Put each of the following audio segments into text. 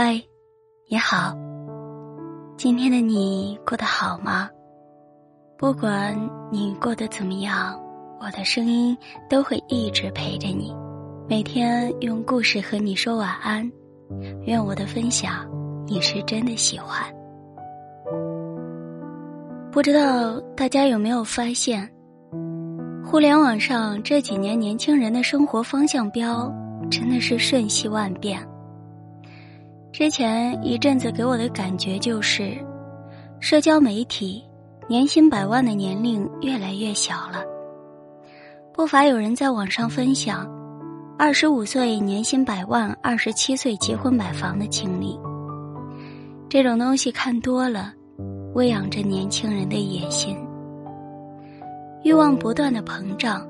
嗨，你好。今天的你过得好吗？不管你过得怎么样，我的声音都会一直陪着你，每天用故事和你说晚安。愿我的分享你是真的喜欢。不知道大家有没有发现，互联网上这几年年轻人的生活方向标真的是瞬息万变。之前一阵子给我的感觉就是，社交媒体年薪百万的年龄越来越小了。不乏有人在网上分享，二十五岁年薪百万，二十七岁结婚买房的经历。这种东西看多了，喂养着年轻人的野心，欲望不断的膨胀。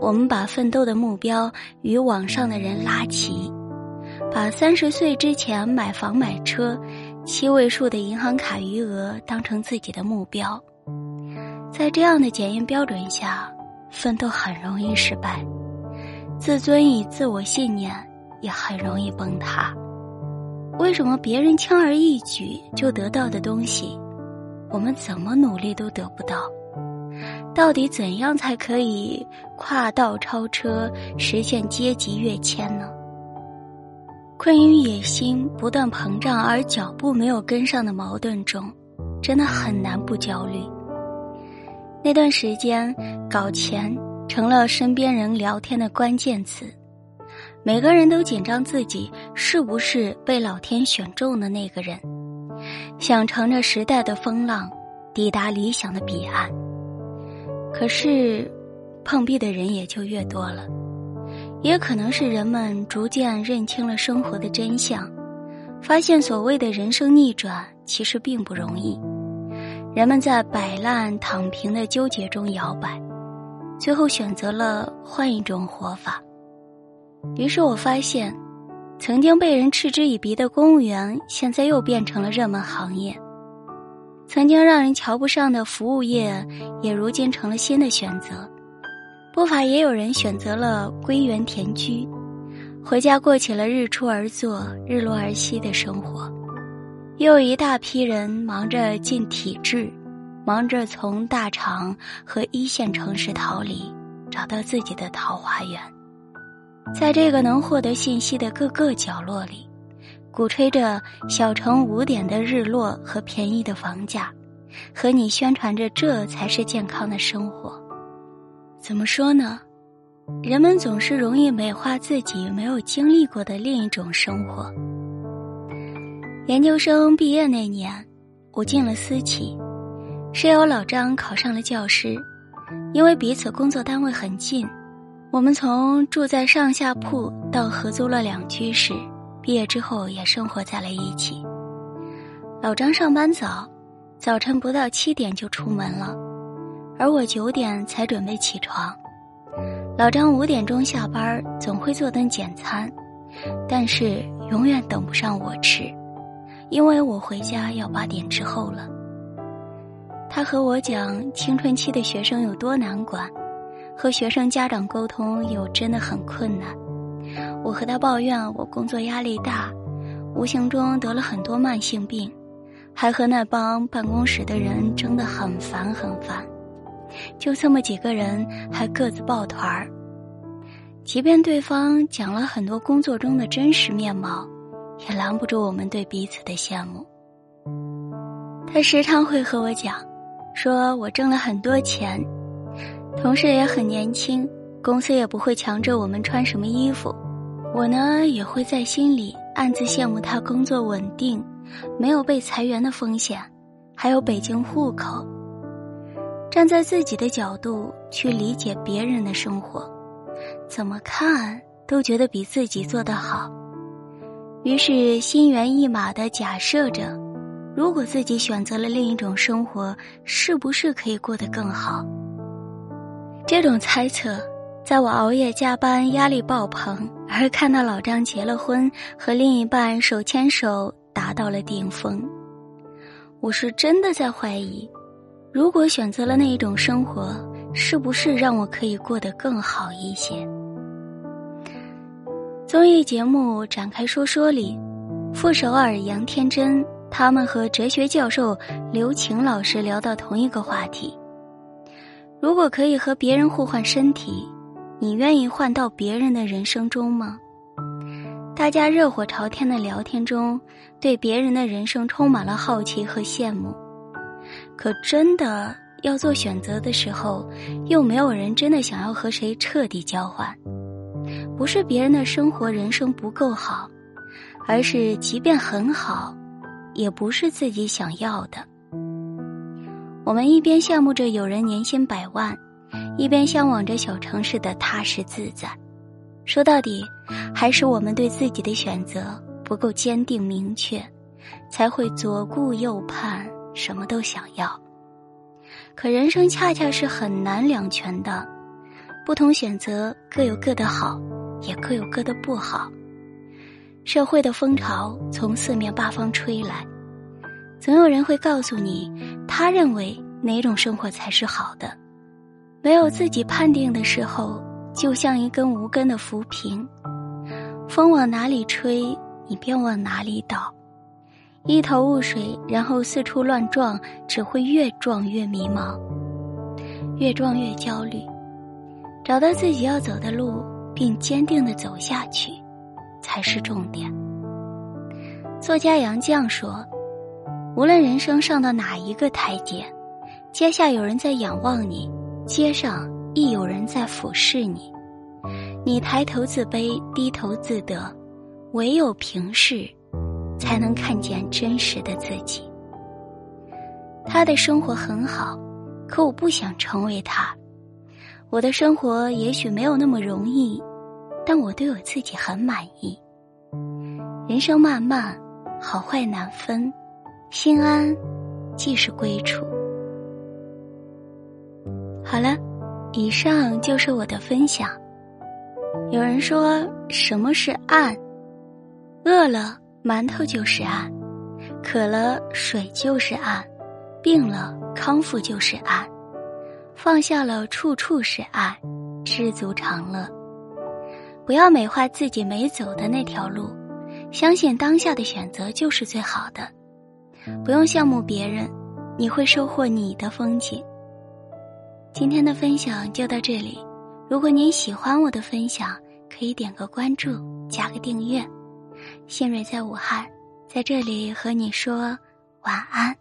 我们把奋斗的目标与网上的人拉齐。把三十岁之前买房买车、七位数的银行卡余额当成自己的目标，在这样的检验标准下，奋斗很容易失败，自尊与自我信念也很容易崩塌。为什么别人轻而易举就得到的东西，我们怎么努力都得不到？到底怎样才可以跨道超车，实现阶级跃迁呢？困于野心不断膨胀而脚步没有跟上的矛盾中，真的很难不焦虑。那段时间，搞钱成了身边人聊天的关键词，每个人都紧张自己是不是被老天选中的那个人，想乘着时代的风浪抵达理想的彼岸。可是，碰壁的人也就越多了。也可能是人们逐渐认清了生活的真相，发现所谓的人生逆转其实并不容易。人们在摆烂躺平的纠结中摇摆，最后选择了换一种活法。于是我发现，曾经被人嗤之以鼻的公务员，现在又变成了热门行业；曾经让人瞧不上的服务业，也如今成了新的选择。不乏也有人选择了归园田居，回家过起了日出而作、日落而息的生活；又有一大批人忙着进体制，忙着从大厂和一线城市逃离，找到自己的桃花源。在这个能获得信息的各个角落里，鼓吹着小城五点的日落和便宜的房价，和你宣传着这才是健康的生活。怎么说呢？人们总是容易美化自己没有经历过的另一种生活。研究生毕业那年，我进了私企，室友老张考上了教师。因为彼此工作单位很近，我们从住在上下铺到合租了两居室，毕业之后也生活在了一起。老张上班早，早晨不到七点就出门了。而我九点才准备起床，老张五点钟下班，总会做顿简餐，但是永远等不上我吃，因为我回家要八点之后了。他和我讲青春期的学生有多难管，和学生家长沟通又真的很困难。我和他抱怨我工作压力大，无形中得了很多慢性病，还和那帮办公室的人争得很烦很烦。就这么几个人，还各自抱团儿。即便对方讲了很多工作中的真实面貌，也拦不住我们对彼此的羡慕。他时常会和我讲，说我挣了很多钱，同事也很年轻，公司也不会强制我们穿什么衣服。我呢，也会在心里暗自羡慕他工作稳定，没有被裁员的风险，还有北京户口。站在自己的角度去理解别人的生活，怎么看都觉得比自己做得好。于是心猿意马的假设着，如果自己选择了另一种生活，是不是可以过得更好？这种猜测，在我熬夜加班、压力爆棚，而看到老张结了婚，和另一半手牵手达到了顶峰，我是真的在怀疑。如果选择了那一种生活，是不是让我可以过得更好一些？综艺节目展开说说里，傅首尔、杨天真他们和哲学教授刘擎老师聊到同一个话题：如果可以和别人互换身体，你愿意换到别人的人生中吗？大家热火朝天的聊天中，对别人的人生充满了好奇和羡慕。可真的要做选择的时候，又没有人真的想要和谁彻底交换。不是别人的生活人生不够好，而是即便很好，也不是自己想要的。我们一边羡慕着有人年薪百万，一边向往着小城市的踏实自在。说到底，还是我们对自己的选择不够坚定明确，才会左顾右盼，什么都想要。可人生恰恰是很难两全的，不同选择各有各的好，也各有各的不好。社会的风潮从四面八方吹来，总有人会告诉你，他认为哪种生活才是好的。没有自己判定的时候。就像一根无根的浮萍，风往哪里吹，你便往哪里倒，一头雾水，然后四处乱撞，只会越撞越迷茫，越撞越焦虑。找到自己要走的路，并坚定的走下去，才是重点。作家杨绛说：“无论人生上到哪一个台阶，阶下有人在仰望你，阶上。”亦有人在俯视你，你抬头自卑，低头自得，唯有平视，才能看见真实的自己。他的生活很好，可我不想成为他。我的生活也许没有那么容易，但我对我自己很满意。人生漫漫，好坏难分，心安即是归处。好了。以上就是我的分享。有人说，什么是爱？饿了，馒头就是爱；渴了，水就是爱；病了，康复就是爱；放下了，处处是爱；知足常乐。不要美化自己没走的那条路，相信当下的选择就是最好的。不用羡慕别人，你会收获你的风景。今天的分享就到这里，如果您喜欢我的分享，可以点个关注，加个订阅。新蕊在武汉，在这里和你说晚安。